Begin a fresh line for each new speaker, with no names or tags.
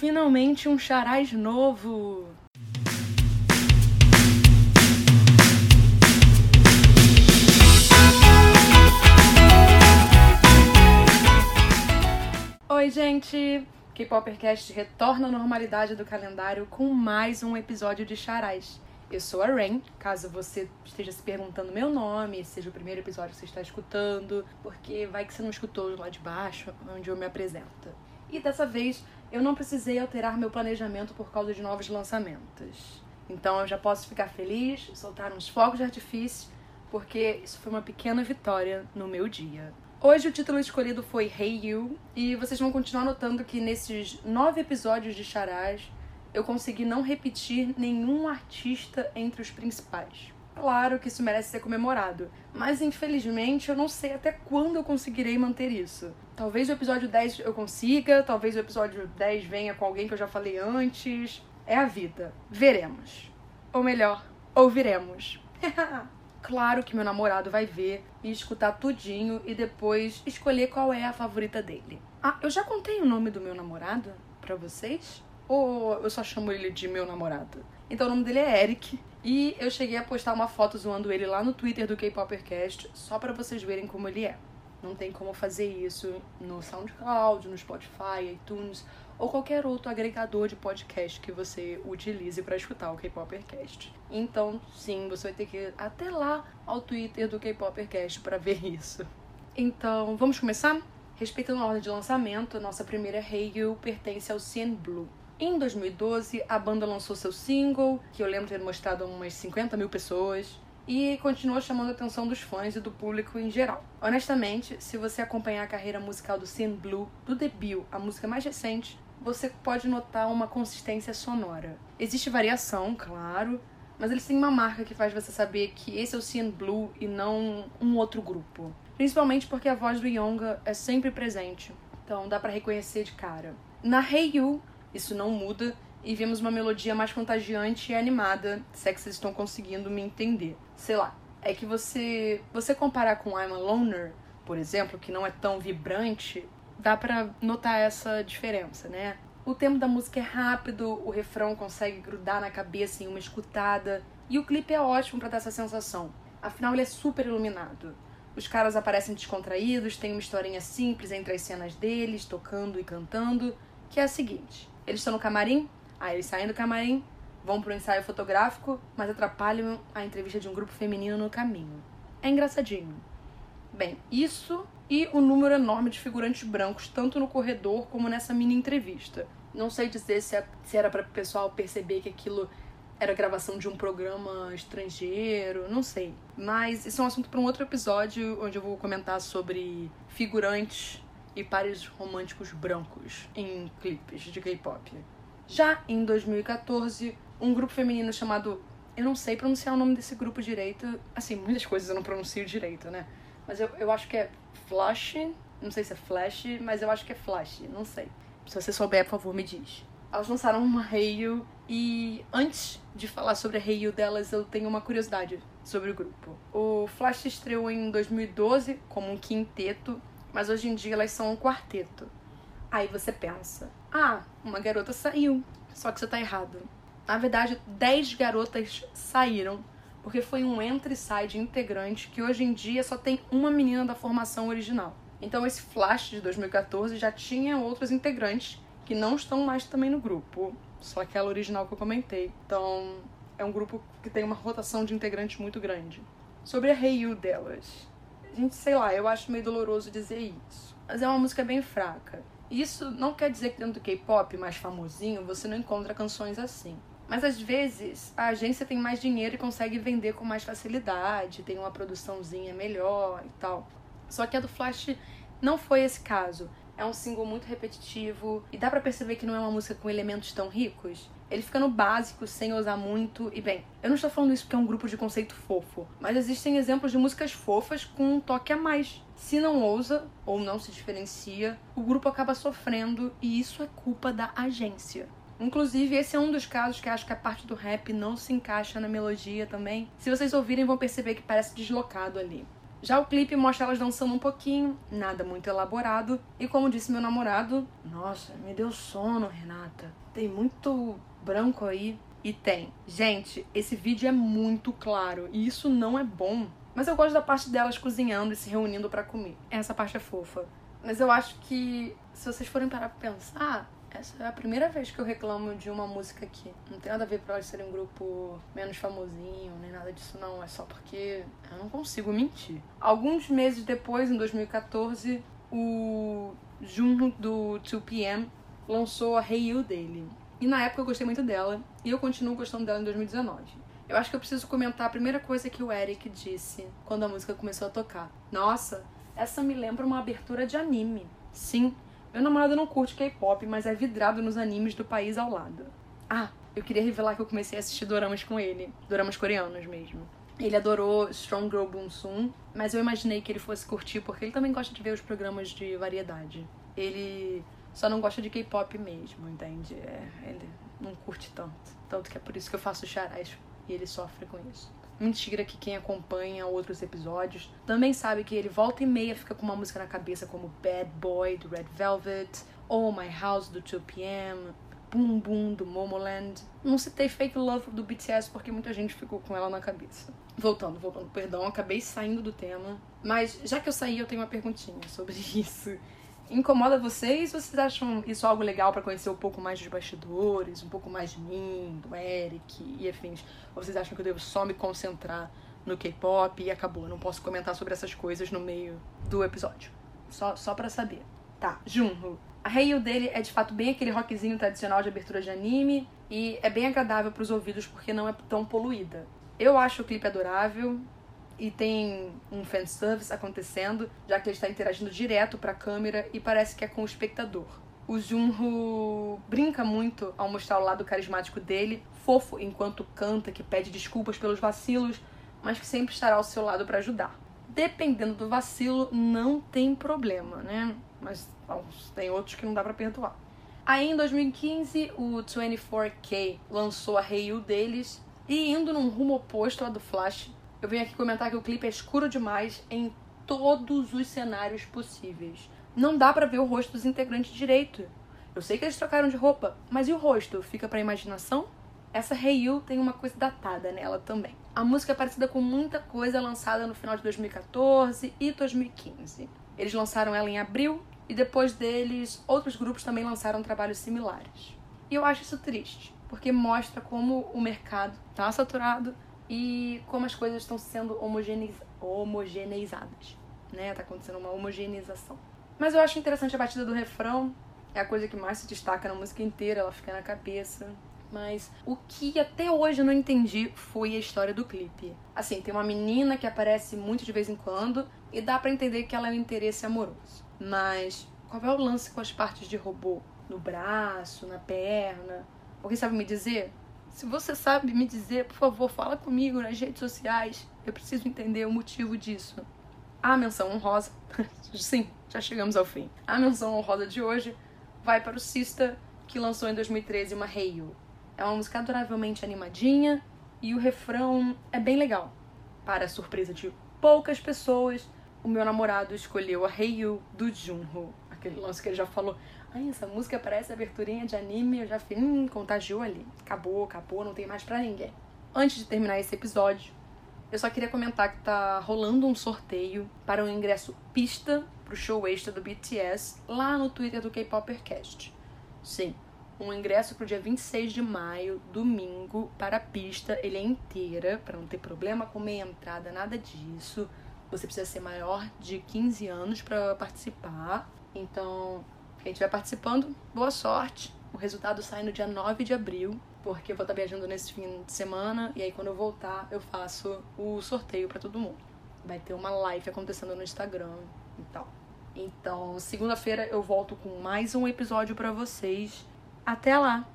finalmente um charaz novo! Oi, gente! K-Poppercast retorna à normalidade do calendário com mais um episódio de Charaz. Eu sou a Rain, caso você esteja se perguntando meu nome, seja o primeiro episódio que você está escutando, porque vai que você não escutou lá de baixo, onde eu me apresento. E dessa vez eu não precisei alterar meu planejamento por causa de novos lançamentos. Então eu já posso ficar feliz, soltar uns fogos de artifício, porque isso foi uma pequena vitória no meu dia. Hoje o título escolhido foi Hey You, e vocês vão continuar notando que nesses nove episódios de Charás eu consegui não repetir nenhum artista entre os principais. Claro que isso merece ser comemorado, mas infelizmente eu não sei até quando eu conseguirei manter isso. Talvez o episódio 10 eu consiga, talvez o episódio 10 venha com alguém que eu já falei antes. É a vida. Veremos. Ou melhor, ouviremos. claro que meu namorado vai ver e escutar tudinho e depois escolher qual é a favorita dele. Ah, eu já contei o nome do meu namorado para vocês? Ou eu só chamo ele de meu namorado? Então o nome dele é Eric. E eu cheguei a postar uma foto zoando ele lá no Twitter do K-Poppercast, só para vocês verem como ele é. Não tem como fazer isso no SoundCloud, no Spotify, iTunes ou qualquer outro agregador de podcast que você utilize para escutar o K-Poppercast. Então, sim, você vai ter que ir até lá ao Twitter do K-Poppercast para ver isso. Então, vamos começar? Respeitando a ordem de lançamento, nossa primeira You pertence ao CN Blue. Em 2012, a banda lançou seu single, que eu lembro ter mostrado a umas 50 mil pessoas, e continuou chamando a atenção dos fãs e do público em geral. Honestamente, se você acompanhar a carreira musical do Sin Blue, do debut, a música mais recente, você pode notar uma consistência sonora. Existe variação, claro, mas eles têm uma marca que faz você saber que esse é o Sin Blue e não um outro grupo. Principalmente porque a voz do Yonga é sempre presente, então dá para reconhecer de cara. Na Hey You, isso não muda e vemos uma melodia mais contagiante e animada, se é que vocês estão conseguindo me entender. Sei lá, é que você você comparar com I'm a Loner, por exemplo, que não é tão vibrante, dá para notar essa diferença, né? O tempo da música é rápido, o refrão consegue grudar na cabeça em uma escutada, e o clipe é ótimo para dar essa sensação. Afinal, ele é super iluminado. Os caras aparecem descontraídos, tem uma historinha simples entre as cenas deles, tocando e cantando, que é a seguinte: eles estão no camarim, aí eles saem do camarim, vão pro ensaio fotográfico, mas atrapalham a entrevista de um grupo feminino no caminho. É engraçadinho. Bem, isso e o número enorme de figurantes brancos, tanto no corredor como nessa mini entrevista. Não sei dizer se, é, era para o pessoal perceber que aquilo era gravação de um programa estrangeiro, não sei. Mas isso é um assunto para um outro episódio onde eu vou comentar sobre figurantes e pares românticos brancos em clipes de K-pop. Já em 2014, um grupo feminino chamado. Eu não sei pronunciar o nome desse grupo direito. Assim, muitas coisas eu não pronuncio direito, né? Mas eu, eu acho que é Flash. Não sei se é Flash, mas eu acho que é Flash. Não sei. Se você souber, por favor, me diz. Elas lançaram uma Heyu e antes de falar sobre a Heyu delas, eu tenho uma curiosidade sobre o grupo. O Flash estreou em 2012 como um quinteto mas hoje em dia elas são um quarteto. Aí você pensa: ah, uma garota saiu. Só que você tá errado. Na verdade, 10 garotas saíram, porque foi um entra e sai de integrante que hoje em dia só tem uma menina da formação original. Então esse Flash de 2014 já tinha outros integrantes que não estão mais também no grupo, só aquela original que eu comentei. Então é um grupo que tem uma rotação de integrantes muito grande. Sobre a Hey You delas, sei lá, eu acho meio doloroso dizer isso. Mas é uma música bem fraca. Isso não quer dizer que dentro do K-pop mais famosinho você não encontra canções assim. Mas às vezes a agência tem mais dinheiro e consegue vender com mais facilidade, tem uma produçãozinha melhor e tal. Só que a do Flash não foi esse caso. É um single muito repetitivo e dá para perceber que não é uma música com elementos tão ricos. Ele fica no básico, sem ousar muito. E bem, eu não estou falando isso porque é um grupo de conceito fofo, mas existem exemplos de músicas fofas com um toque a mais. Se não ousa ou não se diferencia, o grupo acaba sofrendo e isso é culpa da agência. Inclusive, esse é um dos casos que acho que a parte do rap não se encaixa na melodia também. Se vocês ouvirem, vão perceber que parece deslocado ali. Já o clipe mostra elas dançando um pouquinho, nada muito elaborado. E como disse meu namorado, nossa, me deu sono, Renata. Tem muito branco aí. E tem. Gente, esse vídeo é muito claro e isso não é bom. Mas eu gosto da parte delas cozinhando e se reunindo para comer. Essa parte é fofa. Mas eu acho que se vocês forem parar pra pensar, essa é a primeira vez que eu reclamo de uma música aqui. Não tem nada a ver pra elas serem um grupo menos famosinho, nem nada disso, não. É só porque eu não consigo mentir. Alguns meses depois, em 2014, o Jun do 2PM lançou a Hey You dele. E na época eu gostei muito dela, e eu continuo gostando dela em 2019. Eu acho que eu preciso comentar a primeira coisa que o Eric disse quando a música começou a tocar. Nossa, essa me lembra uma abertura de anime. Sim, meu namorado não curte K-pop, mas é vidrado nos animes do país ao lado. Ah, eu queria revelar que eu comecei a assistir doramas com ele. Doramas coreanos mesmo. Ele adorou Strong Girl Boonsum, mas eu imaginei que ele fosse curtir porque ele também gosta de ver os programas de variedade. Ele só não gosta de K-pop mesmo, entende? É, ele não curte tanto. Tanto que é por isso que eu faço charais e ele sofre com isso. Mentira que quem acompanha outros episódios também sabe que ele volta e meia fica com uma música na cabeça como Bad Boy do Red Velvet, ou My House do 2PM, Boom Boom do Momoland. Não citei Fake Love do BTS porque muita gente ficou com ela na cabeça. Voltando, voltando, perdão, acabei saindo do tema. Mas já que eu saí, eu tenho uma perguntinha sobre isso incomoda vocês? Vocês acham isso algo legal para conhecer um pouco mais dos bastidores, um pouco mais de mim, do Eric e afins? Ou vocês acham que eu devo só me concentrar no K-pop e acabou? Não posso comentar sobre essas coisas no meio do episódio. Só, só para saber. Tá, Junho. A Heiyu dele é de fato bem aquele rockzinho tradicional de abertura de anime e é bem agradável para os ouvidos porque não é tão poluída. Eu acho o clipe adorável, e tem um fanservice acontecendo, já que ele está interagindo direto para a câmera e parece que é com o espectador. O Junho brinca muito ao mostrar o lado carismático dele, fofo enquanto canta, que pede desculpas pelos vacilos, mas que sempre estará ao seu lado para ajudar. Dependendo do vacilo, não tem problema, né? Mas bom, tem outros que não dá para perdoar. Aí em 2015, o 24K lançou a Heiyu deles e indo num rumo oposto ao do Flash, eu venho aqui comentar que o clipe é escuro demais em todos os cenários possíveis. Não dá para ver o rosto dos integrantes direito. Eu sei que eles trocaram de roupa, mas e o rosto? Fica pra imaginação? Essa Heiyu tem uma coisa datada nela também. A música é parecida com muita coisa lançada no final de 2014 e 2015. Eles lançaram ela em abril e depois deles, outros grupos também lançaram trabalhos similares. E eu acho isso triste, porque mostra como o mercado tá saturado e como as coisas estão sendo homogeneiz... homogeneizadas, né? Tá acontecendo uma homogeneização. Mas eu acho interessante a batida do refrão, é a coisa que mais se destaca na música inteira, ela fica na cabeça. Mas o que até hoje eu não entendi foi a história do clipe. Assim, tem uma menina que aparece muito de vez em quando e dá para entender que ela é um interesse amoroso. Mas qual é o lance com as partes de robô? No braço, na perna? Alguém sabe me dizer? Se você sabe me dizer, por favor, fala comigo nas redes sociais. Eu preciso entender o motivo disso. A menção honrosa, sim, já chegamos ao fim. A menção honrosa de hoje vai para o Sista, que lançou em 2013 uma Hey You. É uma música adoravelmente animadinha e o refrão é bem legal. Para a surpresa de poucas pessoas, o meu namorado escolheu a Hey You do Junho. Aquele lance que ele já falou, Ai, essa música parece aberturinha de anime, eu já fiz, hum, contagiou ali. Acabou, acabou, não tem mais pra ninguém. Antes de terminar esse episódio, eu só queria comentar que tá rolando um sorteio para um ingresso pista pro show extra do BTS lá no Twitter do K-Popercast. Sim, um ingresso pro dia 26 de maio, domingo, para a pista. Ele é inteira, para não ter problema com meia entrada, nada disso. Você precisa ser maior de 15 anos para participar. Então, quem estiver participando, boa sorte. O resultado sai no dia 9 de abril, porque eu vou estar viajando nesse fim de semana e aí quando eu voltar eu faço o sorteio para todo mundo. Vai ter uma live acontecendo no Instagram e tal. Então, segunda-feira eu volto com mais um episódio para vocês. Até lá.